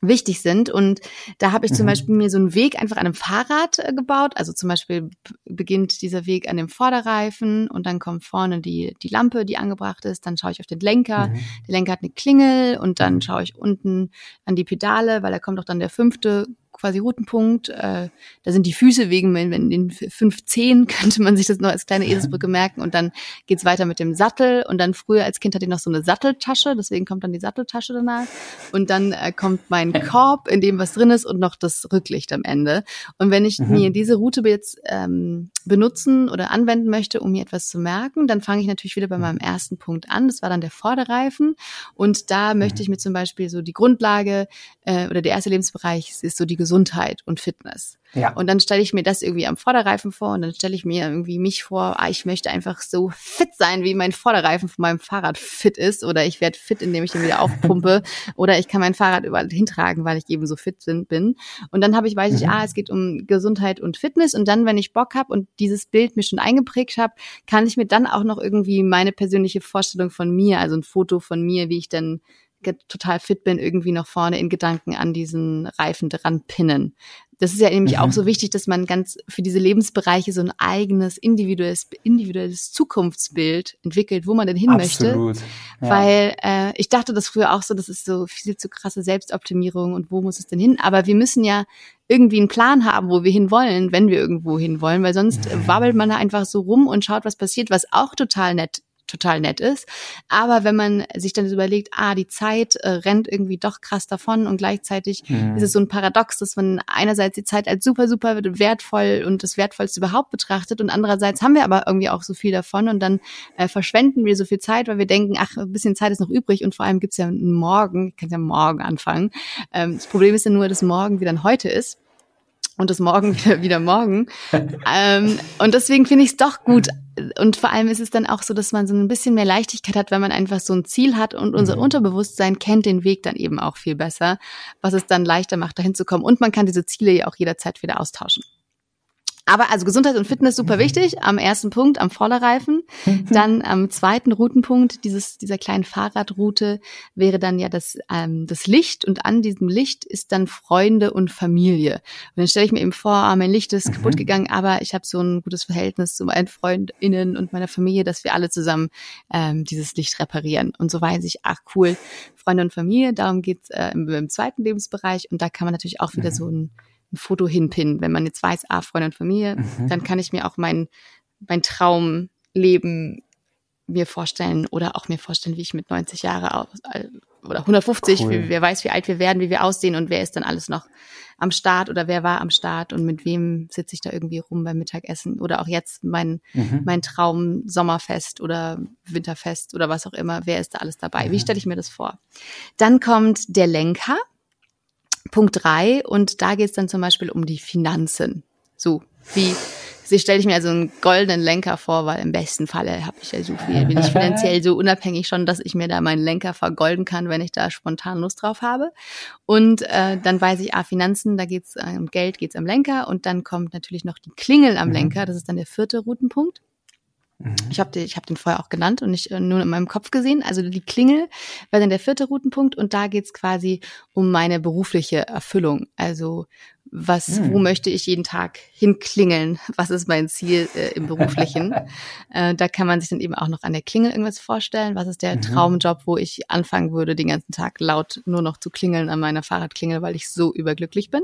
wichtig sind. Und da habe ich zum mhm. Beispiel mir so einen Weg einfach an einem Fahrrad äh, gebaut. Also zum Beispiel beginnt dieser Weg an dem Vorderreifen und dann kommt vorne die, die Lampe, die angebracht ist. Dann schaue ich auf den Lenker. Mhm. Der Lenker hat eine Klingel und dann mhm. schaue ich unten an die Pedale, weil da kommt auch dann der fünfte quasi Routenpunkt. Äh, da sind die Füße wegen, wenn, wenn den fünf Zehen *laughs* könnte man sich das noch als kleine Eselsbrücke *laughs* merken. Und dann geht's weiter mit dem Sattel. Und dann früher als Kind hatte ich noch so eine Satteltasche, deswegen kommt dann die Satteltasche danach. Und dann äh, kommt mein *laughs* Korb, in dem was drin ist und noch das Rücklicht am Ende. Und wenn ich mhm. mir diese Route jetzt ähm, benutzen oder anwenden möchte, um mir etwas zu merken, dann fange ich natürlich wieder bei meinem ersten Punkt an. Das war dann der Vorderreifen. Und da möchte mhm. ich mir zum Beispiel so die Grundlage äh, oder der erste Lebensbereich ist so die Gesundheit und Fitness. Ja. Und dann stelle ich mir das irgendwie am Vorderreifen vor und dann stelle ich mir irgendwie mich vor, ah, ich möchte einfach so fit sein, wie mein Vorderreifen von meinem Fahrrad fit ist oder ich werde fit, indem ich den wieder aufpumpe *laughs* oder ich kann mein Fahrrad überall hintragen, weil ich eben so fit bin. Und dann habe ich, weiß ich, mhm. ah, es geht um Gesundheit und Fitness und dann, wenn ich Bock habe und dieses Bild mir schon eingeprägt habe, kann ich mir dann auch noch irgendwie meine persönliche Vorstellung von mir, also ein Foto von mir, wie ich dann total fit bin, irgendwie noch vorne in Gedanken an diesen Reifen dran pinnen. Das ist ja nämlich mhm. auch so wichtig, dass man ganz für diese Lebensbereiche so ein eigenes individuelles, individuelles Zukunftsbild entwickelt, wo man denn hin Absolut. möchte. Ja. Weil äh, ich dachte das früher auch so, das ist so viel zu krasse Selbstoptimierung und wo muss es denn hin? Aber wir müssen ja irgendwie einen Plan haben, wo wir hin wollen, wenn wir irgendwo hin wollen, weil sonst wabbelt man da einfach so rum und schaut, was passiert, was auch total nett total nett ist. Aber wenn man sich dann überlegt, ah, die Zeit äh, rennt irgendwie doch krass davon und gleichzeitig mhm. ist es so ein Paradox, dass man einerseits die Zeit als super, super wertvoll und das Wertvollste überhaupt betrachtet und andererseits haben wir aber irgendwie auch so viel davon und dann äh, verschwenden wir so viel Zeit, weil wir denken, ach, ein bisschen Zeit ist noch übrig und vor allem gibt's ja einen Morgen, ich kann ja morgen anfangen. Ähm, das Problem ist ja nur, dass morgen wieder ein heute ist und das morgen *laughs* wieder, wieder morgen. ähm, und deswegen finde ich es doch gut. Und vor allem ist es dann auch so, dass man so ein bisschen mehr Leichtigkeit hat, wenn man einfach so ein Ziel hat und unser mhm. Unterbewusstsein kennt den Weg dann eben auch viel besser, was es dann leichter macht, dahin zu kommen. Und man kann diese Ziele ja auch jederzeit wieder austauschen. Aber also Gesundheit und Fitness super mhm. wichtig. Am ersten Punkt am Vorderreifen. Mhm. Dann am zweiten Routenpunkt dieses, dieser kleinen Fahrradroute wäre dann ja das, ähm, das Licht und an diesem Licht ist dann Freunde und Familie. Und dann stelle ich mir eben vor, ah, mein Licht ist mhm. kaputt gegangen, aber ich habe so ein gutes Verhältnis zu meinen FreundInnen und meiner Familie, dass wir alle zusammen ähm, dieses Licht reparieren. Und so weiß ich, ach cool, Freunde und Familie, darum geht's äh, im, im zweiten Lebensbereich. Und da kann man natürlich auch wieder mhm. so ein ein Foto hinpinnen. Wenn man jetzt weiß, ah, Freunde und Familie, mhm. dann kann ich mir auch mein, mein Traumleben mir vorstellen oder auch mir vorstellen, wie ich mit 90 Jahre aus, äh, oder 150, cool. wie, wer weiß, wie alt wir werden, wie wir aussehen und wer ist dann alles noch am Start oder wer war am Start und mit wem sitze ich da irgendwie rum beim Mittagessen oder auch jetzt mein, mhm. mein Traum Sommerfest oder Winterfest oder was auch immer, wer ist da alles dabei? Mhm. Wie stelle ich mir das vor? Dann kommt der Lenker. Punkt drei und da geht es dann zum Beispiel um die Finanzen. So, wie sie stelle ich mir also einen goldenen Lenker vor, weil im besten Falle habe ich ja so viel, bin ich *laughs* finanziell so unabhängig schon, dass ich mir da meinen Lenker vergolden kann, wenn ich da spontan Lust drauf habe. Und äh, dann weiß ich, ah, Finanzen, da geht's äh, um Geld, geht's am Lenker und dann kommt natürlich noch die Klingel am mhm. Lenker, das ist dann der vierte Routenpunkt. Ich habe den, ich hab den vorher auch genannt und nicht äh, nur in meinem Kopf gesehen. Also die Klingel war dann der vierte Routenpunkt und da geht's quasi um meine berufliche Erfüllung. Also was, hm. wo möchte ich jeden Tag hinklingeln? Was ist mein Ziel äh, im beruflichen? *laughs* äh, da kann man sich dann eben auch noch an der Klingel irgendwas vorstellen. Was ist der mhm. Traumjob, wo ich anfangen würde, den ganzen Tag laut nur noch zu klingeln an meiner Fahrradklingel, weil ich so überglücklich bin?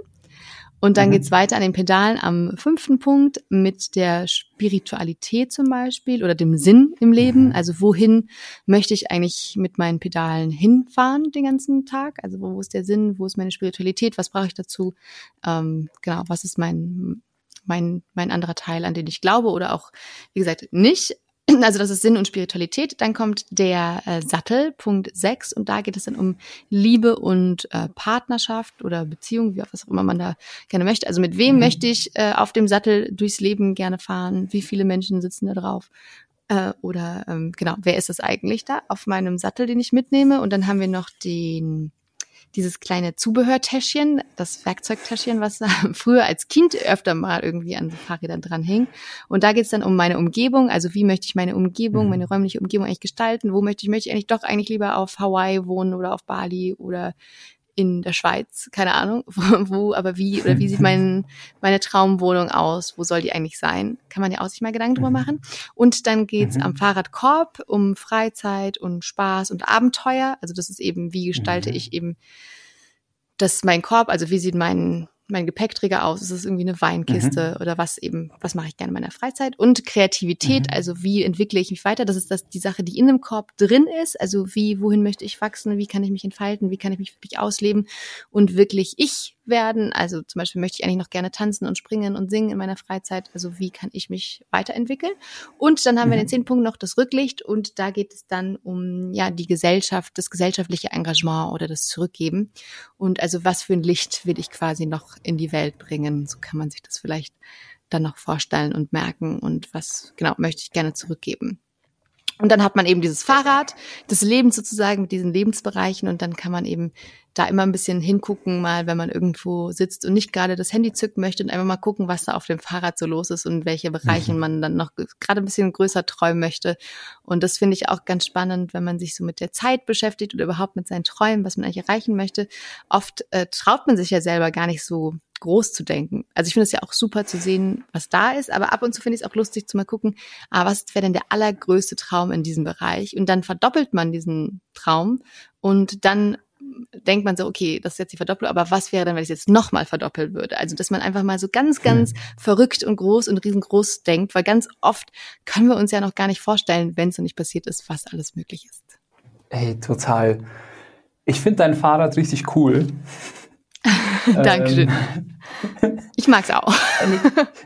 Und dann mhm. geht's weiter an den Pedalen am fünften Punkt mit der Spiritualität zum Beispiel oder dem Sinn im Leben. Mhm. Also wohin möchte ich eigentlich mit meinen Pedalen hinfahren den ganzen Tag? Also wo, wo ist der Sinn? Wo ist meine Spiritualität? Was brauche ich dazu? Ähm, genau, was ist mein mein, mein anderer Teil, an den ich glaube oder auch, wie gesagt, nicht. *laughs* Also das ist Sinn und Spiritualität. Dann kommt der äh, Sattel, Punkt 6, und da geht es dann um Liebe und äh, Partnerschaft oder Beziehung, wie auch was auch immer man da gerne möchte. Also mit wem mhm. möchte ich äh, auf dem Sattel durchs Leben gerne fahren? Wie viele Menschen sitzen da drauf? Äh, oder ähm, genau, wer ist das eigentlich da auf meinem Sattel, den ich mitnehme? Und dann haben wir noch den dieses kleine Zubehörtäschchen, das Werkzeugtäschchen, was da *laughs* früher als Kind öfter mal irgendwie an Fahrrädern dran hing. Und da geht's dann um meine Umgebung, also wie möchte ich meine Umgebung, mhm. meine räumliche Umgebung eigentlich gestalten, wo möchte ich, möchte ich eigentlich doch eigentlich lieber auf Hawaii wohnen oder auf Bali oder in der Schweiz, keine Ahnung, *laughs* wo, aber wie oder wie sieht mein, *laughs* meine Traumwohnung aus, wo soll die eigentlich sein? Kann man ja auch sich mal Gedanken drüber mhm. machen. Und dann geht's mhm. am Fahrradkorb um Freizeit und Spaß und Abenteuer. Also das ist eben, wie gestalte mhm. ich eben das mein Korb, also wie sieht mein mein Gepäckträger aus? Ist es irgendwie eine Weinkiste mhm. oder was eben, was mache ich gerne in meiner Freizeit? Und Kreativität, mhm. also wie entwickle ich mich weiter? Das ist das, die Sache, die in dem Korb drin ist. Also wie, wohin möchte ich wachsen? Wie kann ich mich entfalten? Wie kann ich mich wirklich ausleben und wirklich ich werden? Also zum Beispiel möchte ich eigentlich noch gerne tanzen und springen und singen in meiner Freizeit. Also wie kann ich mich weiterentwickeln? Und dann haben mhm. wir den zehnten Punkt noch das Rücklicht und da geht es dann um ja die Gesellschaft, das gesellschaftliche Engagement oder das Zurückgeben. Und also was für ein Licht will ich quasi noch in die Welt bringen? So kann man sich das vielleicht dann noch vorstellen und merken und was genau möchte ich gerne zurückgeben. Und dann hat man eben dieses Fahrrad, das Leben sozusagen mit diesen Lebensbereichen und dann kann man eben da immer ein bisschen hingucken, mal wenn man irgendwo sitzt und nicht gerade das Handy zücken möchte und einfach mal gucken, was da auf dem Fahrrad so los ist und welche Bereiche mhm. man dann noch gerade ein bisschen größer träumen möchte. Und das finde ich auch ganz spannend, wenn man sich so mit der Zeit beschäftigt oder überhaupt mit seinen Träumen, was man eigentlich erreichen möchte. Oft äh, traut man sich ja selber gar nicht so groß zu denken. Also ich finde es ja auch super zu sehen, was da ist, aber ab und zu finde ich es auch lustig zu mal gucken, ah, was wäre denn der allergrößte Traum in diesem Bereich? Und dann verdoppelt man diesen Traum und dann denkt man so, okay, das ist jetzt die Verdopplung, aber was wäre denn, wenn ich es jetzt nochmal verdoppeln würde? Also, dass man einfach mal so ganz, ganz hm. verrückt und groß und riesengroß denkt, weil ganz oft können wir uns ja noch gar nicht vorstellen, wenn es noch nicht passiert ist, was alles möglich ist. Ey, total. Ich finde dein Fahrrad richtig cool. Dankeschön. Ähm, *laughs* ich mag's auch.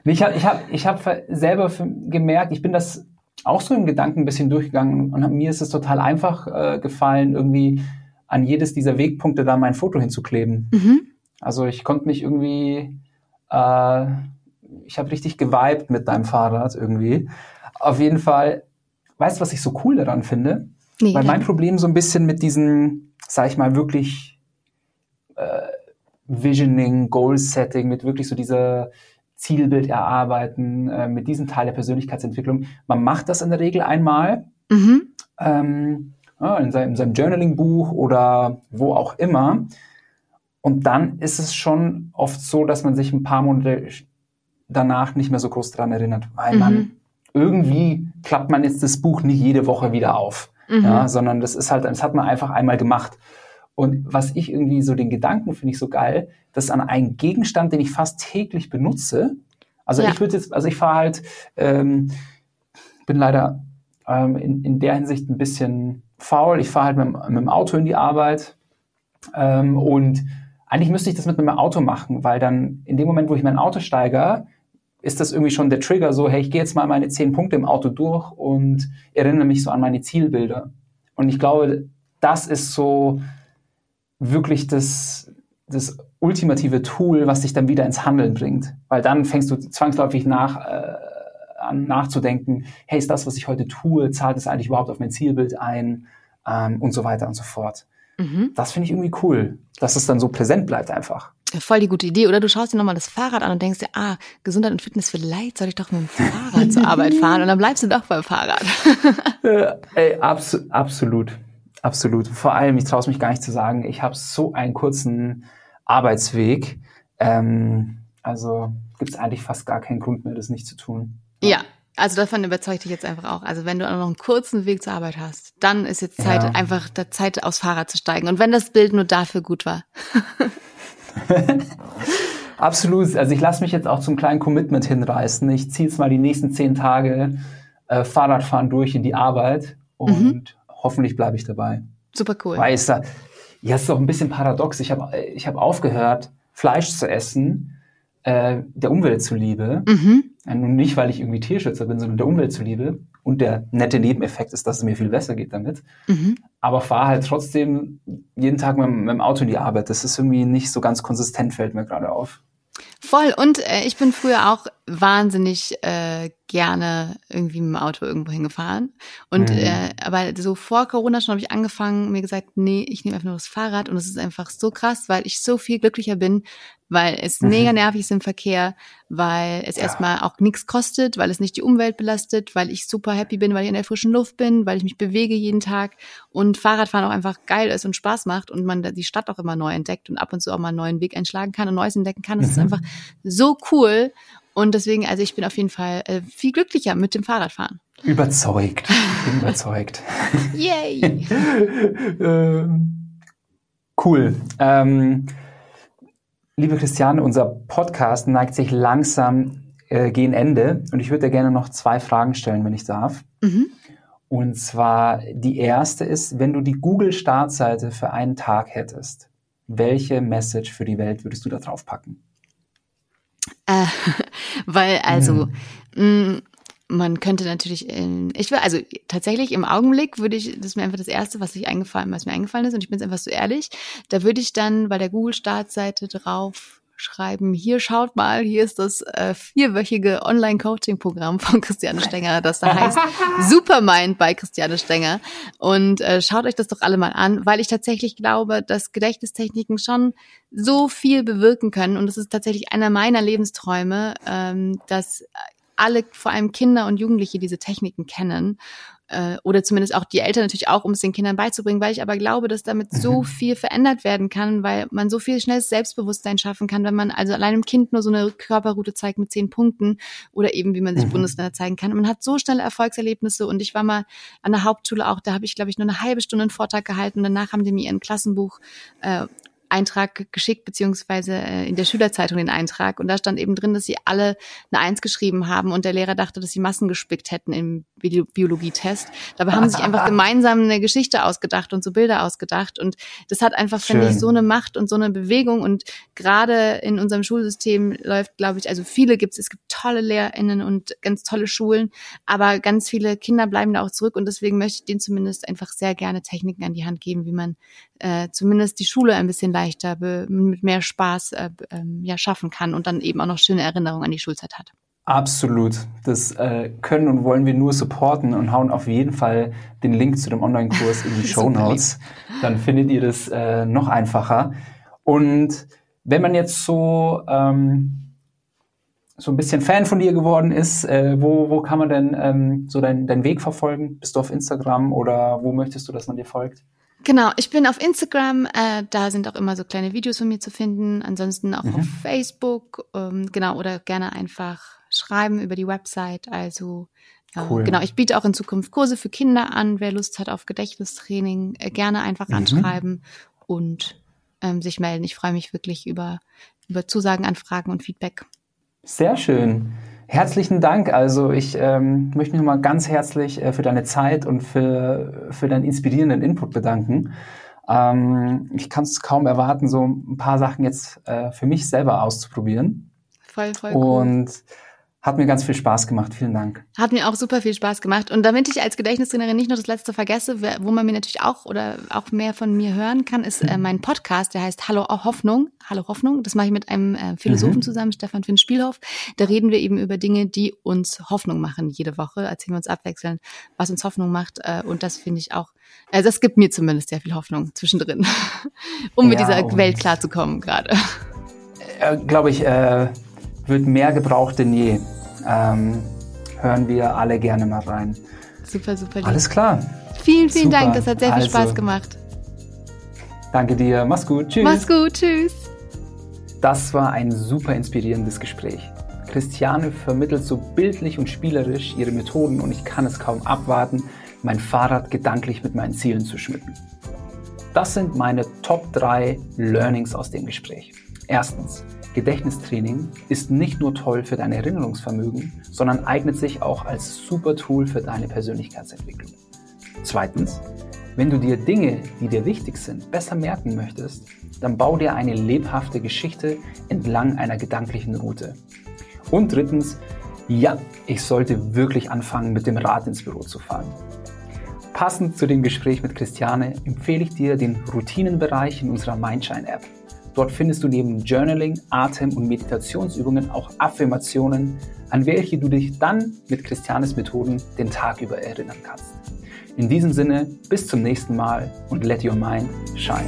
ich habe ich hab, ich hab selber gemerkt, ich bin das auch so im Gedanken ein bisschen durchgegangen und mir ist es total einfach äh, gefallen, irgendwie an jedes dieser Wegpunkte da mein Foto hinzukleben. Mhm. Also ich konnte mich irgendwie, äh, ich habe richtig geweibt mit deinem Fahrrad irgendwie. Auf jeden Fall, weißt du, was ich so cool daran finde? Nee, Weil mein Problem so ein bisschen mit diesen, sag ich mal, wirklich äh, Visioning, Goal Setting, mit wirklich so dieser Zielbild erarbeiten, äh, mit diesem Teil der Persönlichkeitsentwicklung. Man macht das in der Regel einmal mhm. ähm, in, seinem, in seinem Journaling-Buch oder wo auch immer. Und dann ist es schon oft so, dass man sich ein paar Monate danach nicht mehr so groß dran erinnert, weil mhm. man irgendwie klappt man jetzt das Buch nicht jede Woche wieder auf, mhm. ja, sondern das ist halt, das hat man einfach einmal gemacht. Und was ich irgendwie so den Gedanken finde ich so geil, dass an einen Gegenstand, den ich fast täglich benutze, also ja. ich würde jetzt, also ich fahre halt, ähm, bin leider ähm, in, in der Hinsicht ein bisschen faul. Ich fahre halt mit, mit, dem Auto in die Arbeit ähm, und eigentlich müsste ich das mit einem Auto machen, weil dann in dem Moment, wo ich mein Auto steige, ist das irgendwie schon der Trigger, so, hey, ich gehe jetzt mal meine zehn Punkte im Auto durch und erinnere mich so an meine Zielbilder. Und ich glaube, das ist so wirklich das, das ultimative Tool, was dich dann wieder ins Handeln bringt. Weil dann fängst du zwangsläufig nach, äh, an nachzudenken, hey, ist das, was ich heute tue, zahlt es eigentlich überhaupt auf mein Zielbild ein ähm, und so weiter und so fort. Mhm. Das finde ich irgendwie cool, dass es dann so präsent bleibt einfach. voll die gute Idee. Oder du schaust dir nochmal das Fahrrad an und denkst dir, ah, Gesundheit und Fitness, vielleicht soll ich doch mit dem Fahrrad zur Arbeit fahren und dann bleibst du doch beim Fahrrad. ja, *laughs* ey, abso absolut. Absolut. Vor allem, ich traue es mich gar nicht zu sagen, ich habe so einen kurzen Arbeitsweg. Ähm, also gibt es eigentlich fast gar keinen Grund mehr, das nicht zu tun. Ja, also davon überzeugt dich jetzt einfach auch. Also wenn du auch noch einen kurzen Weg zur Arbeit hast, dann ist jetzt Zeit, ja. einfach der Zeit aufs Fahrrad zu steigen. Und wenn das Bild nur dafür gut war. *laughs* *laughs* Absolut. Also ich lasse mich jetzt auch zum kleinen Commitment hinreißen. Ich ziehe jetzt mal die nächsten zehn Tage äh, Fahrradfahren durch in die Arbeit und mhm hoffentlich bleibe ich dabei. Super cool. Weil es da, ja, es ist auch ein bisschen paradox. Ich habe ich hab aufgehört, Fleisch zu essen, äh, der Umwelt zuliebe. Mhm. Ja, nun nicht, weil ich irgendwie Tierschützer bin, sondern der Umwelt zuliebe. Und der nette Nebeneffekt ist, dass es mir viel besser geht damit. Mhm. Aber fahre halt trotzdem jeden Tag mit, mit dem Auto in die Arbeit. Das ist irgendwie nicht so ganz konsistent, fällt mir gerade auf. Voll. Und äh, ich bin früher auch wahnsinnig äh, gerne irgendwie mit dem Auto irgendwo hingefahren. Und mhm. äh, aber so vor Corona schon habe ich angefangen, mir gesagt, nee, ich nehme einfach nur das Fahrrad und es ist einfach so krass, weil ich so viel glücklicher bin, weil es mhm. mega nervig ist im Verkehr, weil es ja. erstmal auch nichts kostet, weil es nicht die Umwelt belastet, weil ich super happy bin, weil ich in der frischen Luft bin, weil ich mich bewege jeden Tag und Fahrradfahren auch einfach geil ist und Spaß macht und man die Stadt auch immer neu entdeckt und ab und zu auch mal einen neuen Weg einschlagen kann und Neues entdecken kann. Das mhm. ist einfach so cool und deswegen, also ich bin auf jeden Fall äh, viel glücklicher mit dem Fahrradfahren. Überzeugt. Ich bin *laughs* überzeugt. Yay. *laughs* ähm, cool. Ähm, liebe Christiane, unser Podcast neigt sich langsam äh, gegen Ende und ich würde dir gerne noch zwei Fragen stellen, wenn ich darf. Mhm. Und zwar die erste ist, wenn du die Google-Startseite für einen Tag hättest, welche Message für die Welt würdest du da drauf packen? Äh, *laughs* weil, also, mhm. mh, man könnte natürlich, in, ich will, also tatsächlich im Augenblick würde ich, das ist mir einfach das Erste, was ich eingefallen, was mir eingefallen ist, und ich bin jetzt einfach so ehrlich, da würde ich dann bei der Google-Startseite drauf schreiben, hier schaut mal, hier ist das äh, vierwöchige Online-Coaching-Programm von Christiane Stenger, das da heißt *laughs* Supermind bei Christiane Stenger. Und äh, schaut euch das doch alle mal an, weil ich tatsächlich glaube, dass Gedächtnistechniken schon so viel bewirken können. Und das ist tatsächlich einer meiner Lebensträume, ähm, dass alle, vor allem Kinder und Jugendliche, diese Techniken kennen äh, oder zumindest auch die Eltern natürlich auch, um es den Kindern beizubringen, weil ich aber glaube, dass damit so mhm. viel verändert werden kann, weil man so viel schnelles Selbstbewusstsein schaffen kann, wenn man also allein dem Kind nur so eine Körperroute zeigt mit zehn Punkten oder eben wie man sich mhm. Bundesländer zeigen kann. Und man hat so schnelle Erfolgserlebnisse und ich war mal an der Hauptschule auch, da habe ich glaube ich nur eine halbe Stunde einen Vortrag gehalten. Danach haben die mir ihren Klassenbuch äh, Eintrag geschickt, beziehungsweise äh, in der Schülerzeitung den Eintrag. Und da stand eben drin, dass sie alle eine Eins geschrieben haben und der Lehrer dachte, dass sie Massen gespickt hätten im Biologietest. Dabei haben sie sich einfach *laughs* gemeinsam eine Geschichte ausgedacht und so Bilder ausgedacht. Und das hat einfach, finde ich, so eine Macht und so eine Bewegung. Und gerade in unserem Schulsystem läuft, glaube ich, also viele gibt es, es gibt tolle LehrerInnen und ganz tolle Schulen, aber ganz viele Kinder bleiben da auch zurück. Und deswegen möchte ich denen zumindest einfach sehr gerne Techniken an die Hand geben, wie man äh, zumindest die Schule ein bisschen leichter, mit mehr Spaß äh, äh, ja, schaffen kann und dann eben auch noch schöne Erinnerungen an die Schulzeit hat. Absolut. Das äh, können und wollen wir nur supporten und hauen auf jeden Fall den Link zu dem Online-Kurs in die *laughs* Show Notes. Dann findet ihr das äh, noch einfacher. Und wenn man jetzt so ähm, so ein bisschen Fan von dir geworden ist, äh, wo, wo kann man denn ähm, so deinen dein Weg verfolgen? Bist du auf Instagram oder wo möchtest du, dass man dir folgt? Genau, ich bin auf Instagram, äh, da sind auch immer so kleine Videos von mir zu finden. Ansonsten auch mhm. auf Facebook, ähm, genau, oder gerne einfach schreiben über die Website. Also äh, cool. genau, ich biete auch in Zukunft Kurse für Kinder an. Wer Lust hat auf Gedächtnistraining, äh, gerne einfach mhm. anschreiben und ähm, sich melden. Ich freue mich wirklich über, über Zusagen, Anfragen und Feedback. Sehr schön. Herzlichen Dank. Also ich ähm, möchte mich nochmal ganz herzlich äh, für deine Zeit und für, für deinen inspirierenden Input bedanken. Ähm, ich kann es kaum erwarten, so ein paar Sachen jetzt äh, für mich selber auszuprobieren. Voll, voll cool. Hat mir ganz viel Spaß gemacht. Vielen Dank. Hat mir auch super viel Spaß gemacht. Und damit ich als Gedächtnistrainerin nicht nur das letzte vergesse, wo man mir natürlich auch oder auch mehr von mir hören kann, ist äh, mein Podcast, der heißt Hallo Hoffnung. Hallo Hoffnung. Das mache ich mit einem äh, Philosophen mhm. zusammen, Stefan Finn Spielhoff. Da reden wir eben über Dinge, die uns Hoffnung machen. Jede Woche erzählen wir uns abwechselnd, was uns Hoffnung macht. Äh, und das finde ich auch, also das gibt mir zumindest sehr viel Hoffnung zwischendrin, *laughs* um ja, mit dieser Welt klarzukommen gerade. Äh, Glaube ich, äh wird mehr gebraucht denn je. Ähm, hören wir alle gerne mal rein. Super, super. Lieb. Alles klar. Vielen, vielen super. Dank. Das hat sehr viel also, Spaß gemacht. Danke dir. Mach's gut. Tschüss. Mach's gut. Tschüss. Das war ein super inspirierendes Gespräch. Christiane vermittelt so bildlich und spielerisch ihre Methoden und ich kann es kaum abwarten, mein Fahrrad gedanklich mit meinen Zielen zu schmücken. Das sind meine Top 3 Learnings aus dem Gespräch. Erstens, Gedächtnistraining ist nicht nur toll für dein Erinnerungsvermögen, sondern eignet sich auch als super Tool für deine Persönlichkeitsentwicklung. Zweitens, wenn du dir Dinge, die dir wichtig sind, besser merken möchtest, dann bau dir eine lebhafte Geschichte entlang einer gedanklichen Route. Und drittens, ja, ich sollte wirklich anfangen, mit dem Rad ins Büro zu fahren. Passend zu dem Gespräch mit Christiane empfehle ich dir den Routinenbereich in unserer Mindshine-App. Dort findest du neben Journaling, Atem- und Meditationsübungen auch Affirmationen, an welche du dich dann mit Christianes Methoden den Tag über erinnern kannst. In diesem Sinne, bis zum nächsten Mal und let your mind shine.